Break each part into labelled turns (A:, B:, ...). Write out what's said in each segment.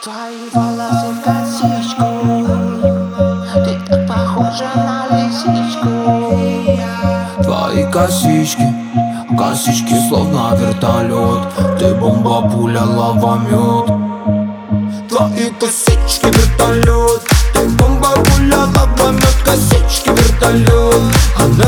A: Твои волосы в косичку. Ты так похожа на лисичку.
B: Твои косички, косички словно вертолет Ты бомба, пуля, лава, мед Твои косички вертолет Ты бомба, пуля, лава, мед Косички вертолет Она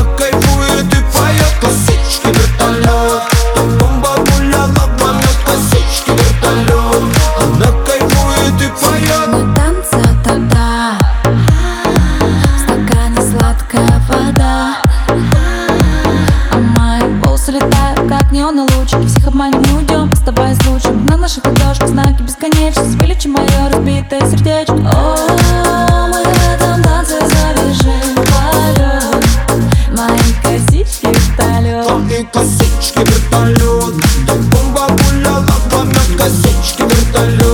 C: неоны лучики Всех обманем, не уйдем, оставаясь лучшим На наших ладошках знаки бесконечности Вылечи мое разбитое сердечко. О, мы в этом танце завяжем полет Мои косички вертолет
B: Твои косички вертолет Ты бомба, пуля, лава, мед Косички вертолет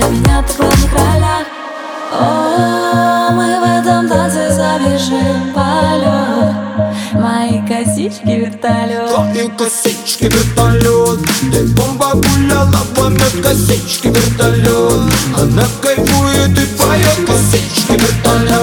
C: для меня ты в главных ролях О, мы в этом танце завяжем полет. Мои косички вертолет.
B: Твои косички вертолет. Ты бомба, пуля, лава, мед Косички вертолет. Она кайфует и поет Косички вертолет